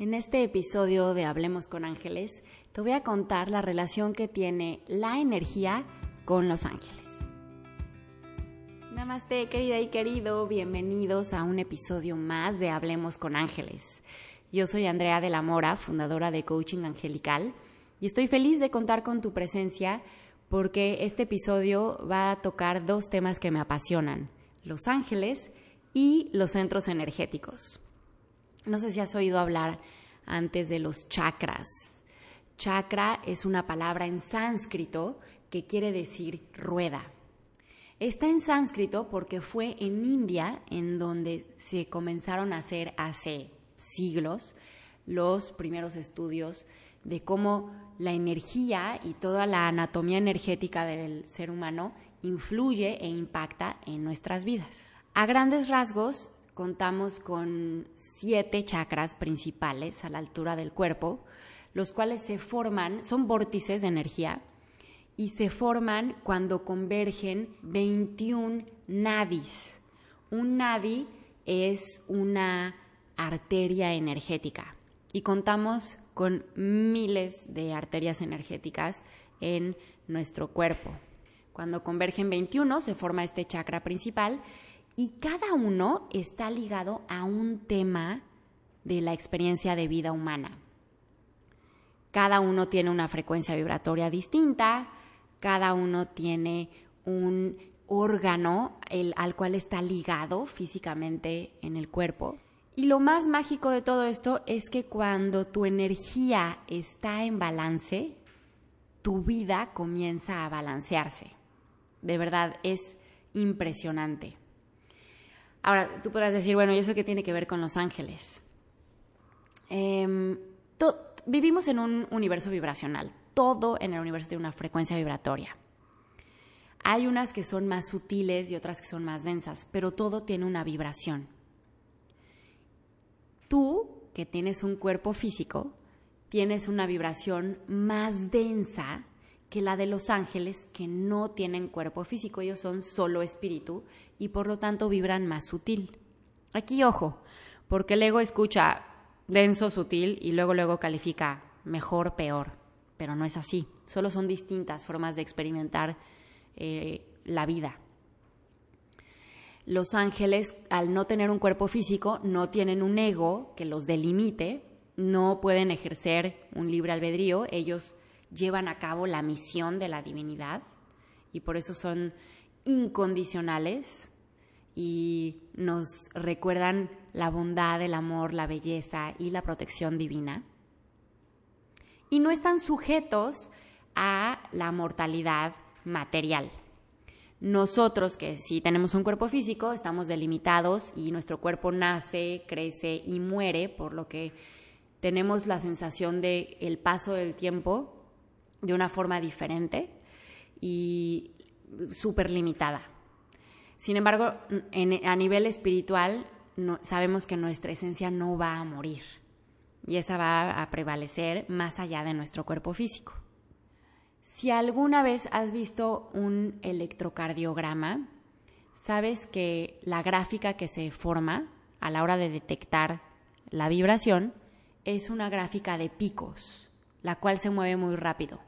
En este episodio de Hablemos con Ángeles, te voy a contar la relación que tiene la energía con los ángeles. Namaste, querida y querido, bienvenidos a un episodio más de Hablemos con Ángeles. Yo soy Andrea de la Mora, fundadora de Coaching Angelical, y estoy feliz de contar con tu presencia porque este episodio va a tocar dos temas que me apasionan, los ángeles y los centros energéticos. No sé si has oído hablar antes de los chakras. Chakra es una palabra en sánscrito que quiere decir rueda. Está en sánscrito porque fue en India en donde se comenzaron a hacer hace siglos los primeros estudios de cómo la energía y toda la anatomía energética del ser humano influye e impacta en nuestras vidas. A grandes rasgos, contamos con siete chakras principales a la altura del cuerpo, los cuales se forman, son vórtices de energía, y se forman cuando convergen 21 nadis. Un nadi es una arteria energética y contamos con miles de arterias energéticas en nuestro cuerpo. Cuando convergen 21 se forma este chakra principal y cada uno está ligado a un tema de la experiencia de vida humana. Cada uno tiene una frecuencia vibratoria distinta, cada uno tiene un órgano al cual está ligado físicamente en el cuerpo. Y lo más mágico de todo esto es que cuando tu energía está en balance, tu vida comienza a balancearse. De verdad, es impresionante. Ahora, tú podrás decir, bueno, ¿y eso qué tiene que ver con los ángeles? Em, vivimos en un universo vibracional. Todo en el universo tiene una frecuencia vibratoria. Hay unas que son más sutiles y otras que son más densas, pero todo tiene una vibración. Tú, que tienes un cuerpo físico, tienes una vibración más densa que la de los ángeles que no tienen cuerpo físico, ellos son solo espíritu y por lo tanto vibran más sutil. Aquí ojo, porque el ego escucha denso, sutil y luego luego califica mejor, peor, pero no es así, solo son distintas formas de experimentar eh, la vida. Los ángeles, al no tener un cuerpo físico, no tienen un ego que los delimite, no pueden ejercer un libre albedrío, ellos llevan a cabo la misión de la divinidad y por eso son incondicionales y nos recuerdan la bondad, el amor, la belleza y la protección divina. Y no están sujetos a la mortalidad material. Nosotros, que sí tenemos un cuerpo físico, estamos delimitados y nuestro cuerpo nace, crece y muere, por lo que tenemos la sensación de el paso del tiempo de una forma diferente y súper limitada. Sin embargo, a nivel espiritual, sabemos que nuestra esencia no va a morir y esa va a prevalecer más allá de nuestro cuerpo físico. Si alguna vez has visto un electrocardiograma, sabes que la gráfica que se forma a la hora de detectar la vibración es una gráfica de picos, la cual se mueve muy rápido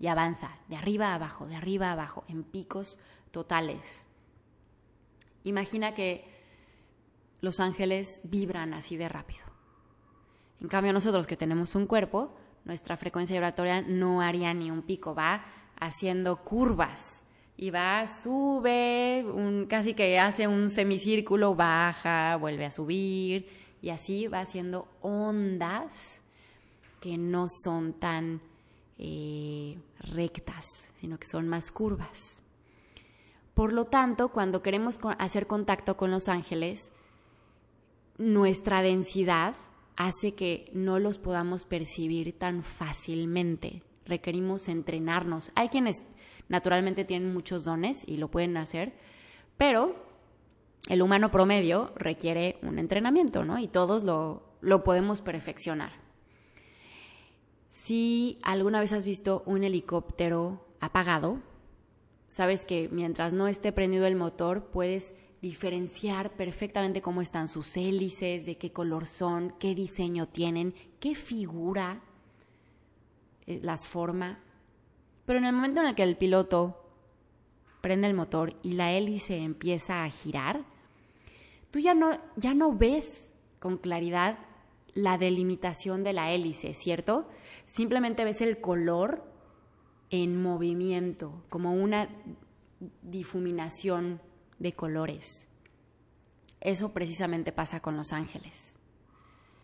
y avanza de arriba a abajo, de arriba abajo, en picos totales. Imagina que los ángeles vibran así de rápido. En cambio, nosotros que tenemos un cuerpo, nuestra frecuencia vibratoria no haría ni un pico, va haciendo curvas y va, sube, un, casi que hace un semicírculo, baja, vuelve a subir y así va haciendo ondas que no son tan eh, rectas, sino que son más curvas. Por lo tanto, cuando queremos hacer contacto con los ángeles, nuestra densidad hace que no los podamos percibir tan fácilmente. Requerimos entrenarnos. Hay quienes naturalmente tienen muchos dones y lo pueden hacer, pero el humano promedio requiere un entrenamiento, ¿no? Y todos lo, lo podemos perfeccionar. Si alguna vez has visto un helicóptero apagado, sabes que mientras no esté prendido el motor puedes diferenciar perfectamente cómo están sus hélices, de qué color son, qué diseño tienen, qué figura eh, las forma. Pero en el momento en el que el piloto prende el motor y la hélice empieza a girar, tú ya no, ya no ves con claridad la delimitación de la hélice, ¿cierto? Simplemente ves el color en movimiento, como una difuminación de colores. Eso precisamente pasa con los ángeles.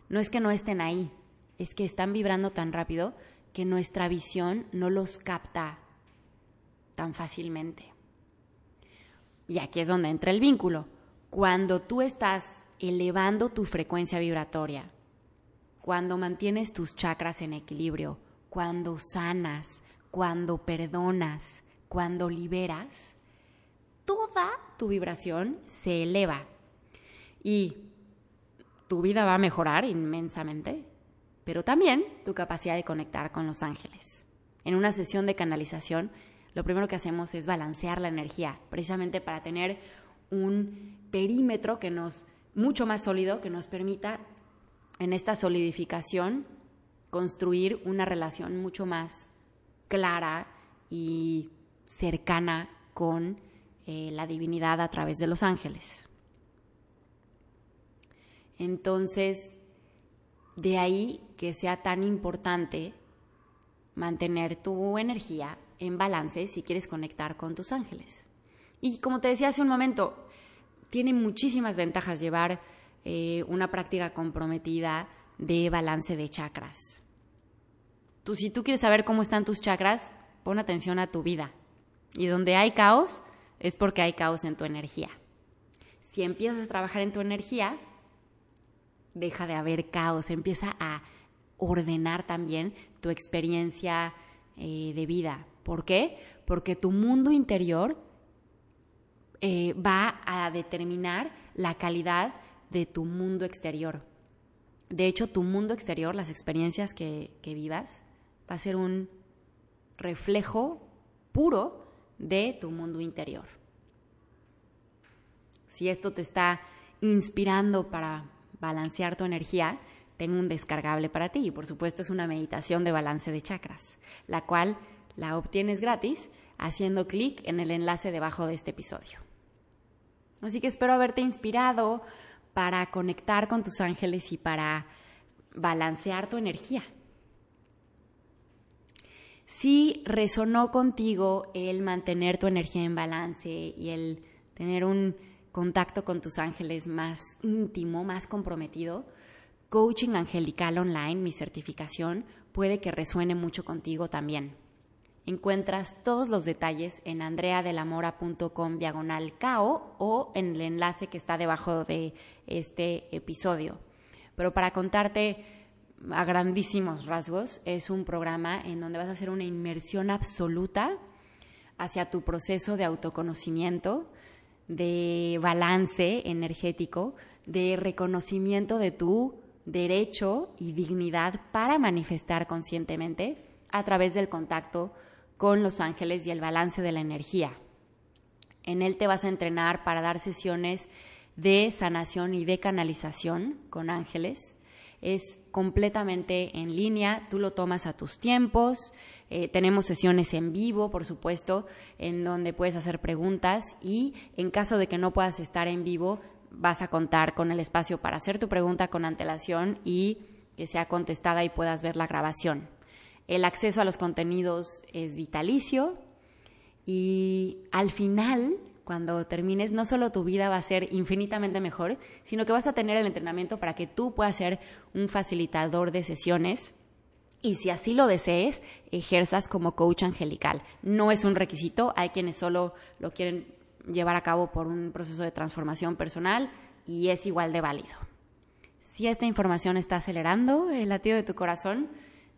No es que no estén ahí, es que están vibrando tan rápido que nuestra visión no los capta tan fácilmente. Y aquí es donde entra el vínculo. Cuando tú estás elevando tu frecuencia vibratoria, cuando mantienes tus chakras en equilibrio, cuando sanas, cuando perdonas, cuando liberas, toda tu vibración se eleva y tu vida va a mejorar inmensamente, pero también tu capacidad de conectar con los ángeles. En una sesión de canalización, lo primero que hacemos es balancear la energía, precisamente para tener un perímetro que nos mucho más sólido que nos permita en esta solidificación construir una relación mucho más clara y cercana con eh, la divinidad a través de los ángeles. Entonces, de ahí que sea tan importante mantener tu energía en balance si quieres conectar con tus ángeles. Y como te decía hace un momento, tiene muchísimas ventajas llevar eh, una práctica comprometida de balance de chakras. Tú, si tú quieres saber cómo están tus chakras, pon atención a tu vida. Y donde hay caos, es porque hay caos en tu energía. Si empiezas a trabajar en tu energía, deja de haber caos, empieza a ordenar también tu experiencia eh, de vida. ¿Por qué? Porque tu mundo interior eh, va a determinar la calidad de tu mundo exterior. De hecho, tu mundo exterior, las experiencias que vivas, va a ser un reflejo puro de tu mundo interior. Si esto te está inspirando para balancear tu energía, tengo un descargable para ti y por supuesto es una meditación de balance de chakras, la cual la obtienes gratis haciendo clic en el enlace debajo de este episodio. Así que espero haberte inspirado para conectar con tus ángeles y para balancear tu energía. Si resonó contigo el mantener tu energía en balance y el tener un contacto con tus ángeles más íntimo, más comprometido, Coaching Angelical Online, mi certificación, puede que resuene mucho contigo también. Encuentras todos los detalles en andreadelamora.com diagonal cao o en el enlace que está debajo de este episodio. Pero para contarte a grandísimos rasgos, es un programa en donde vas a hacer una inmersión absoluta hacia tu proceso de autoconocimiento, de balance energético, de reconocimiento de tu derecho y dignidad para manifestar conscientemente a través del contacto con los ángeles y el balance de la energía. En él te vas a entrenar para dar sesiones de sanación y de canalización con ángeles es completamente en línea, tú lo tomas a tus tiempos, eh, tenemos sesiones en vivo, por supuesto, en donde puedes hacer preguntas y en caso de que no puedas estar en vivo, vas a contar con el espacio para hacer tu pregunta con antelación y que sea contestada y puedas ver la grabación. El acceso a los contenidos es vitalicio y al final cuando termines, no solo tu vida va a ser infinitamente mejor, sino que vas a tener el entrenamiento para que tú puedas ser un facilitador de sesiones y si así lo desees, ejerzas como coach angelical. No es un requisito, hay quienes solo lo quieren llevar a cabo por un proceso de transformación personal y es igual de válido. Si esta información está acelerando el latido de tu corazón,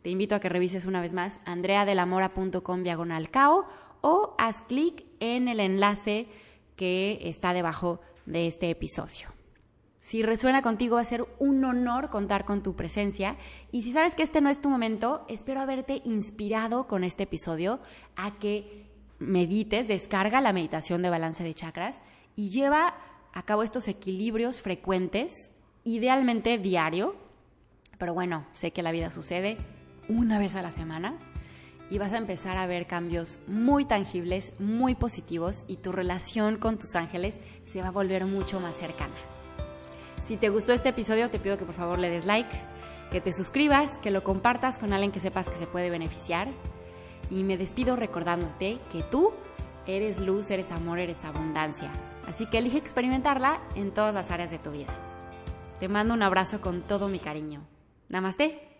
te invito a que revises una vez más andreadelamora.com diagonal cao o haz clic en el enlace que está debajo de este episodio. Si resuena contigo va a ser un honor contar con tu presencia y si sabes que este no es tu momento, espero haberte inspirado con este episodio a que medites, descarga la meditación de balance de chakras y lleva a cabo estos equilibrios frecuentes, idealmente diario, pero bueno, sé que la vida sucede una vez a la semana y vas a empezar a ver cambios muy tangibles, muy positivos y tu relación con tus ángeles se va a volver mucho más cercana. Si te gustó este episodio, te pido que por favor le des like, que te suscribas, que lo compartas con alguien que sepas que se puede beneficiar. Y me despido recordándote que tú eres luz, eres amor, eres abundancia. Así que elige experimentarla en todas las áreas de tu vida. Te mando un abrazo con todo mi cariño. Namaste.